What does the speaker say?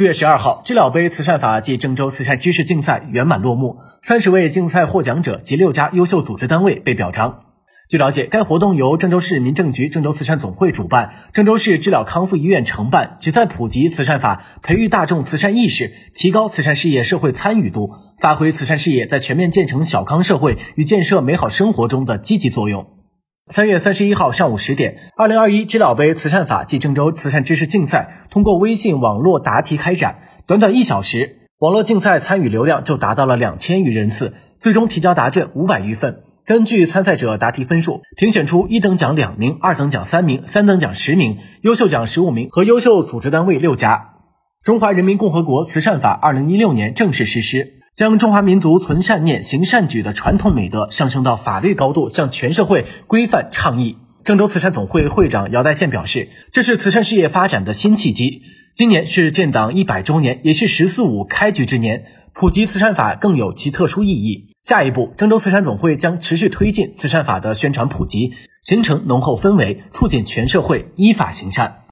四月十二号，知了杯慈善法暨郑州慈善知识竞赛圆满落幕，三十位竞赛获奖者及六家优秀组织单位被表彰。据了解，该活动由郑州市民政局郑州慈善总会主办，郑州市知了康复医院承办，旨在普及慈善法，培育大众慈善意识，提高慈善事业社会参与度，发挥慈善事业在全面建成小康社会与建设美好生活中的积极作用。三月三十一号上午十点，二零二一知了杯慈善法暨郑州慈善知识竞赛通过微信网络答题开展，短短一小时，网络竞赛参与流量就达到了两千余人次，最终提交答卷五百余份。根据参赛者答题分数，评选出一等奖两名，二等奖三名，三等奖十名，优秀奖十五名和优秀组织单位六家。中华人民共和国慈善法二零一六年正式实施。将中华民族存善念、行善举的传统美德上升到法律高度，向全社会规范倡议。郑州慈善总会会长姚代宪表示，这是慈善事业发展的新契机。今年是建党一百周年，也是“十四五”开局之年，普及慈善法更有其特殊意义。下一步，郑州慈善总会将持续推进慈善法的宣传普及，形成浓厚氛围，促进全社会依法行善。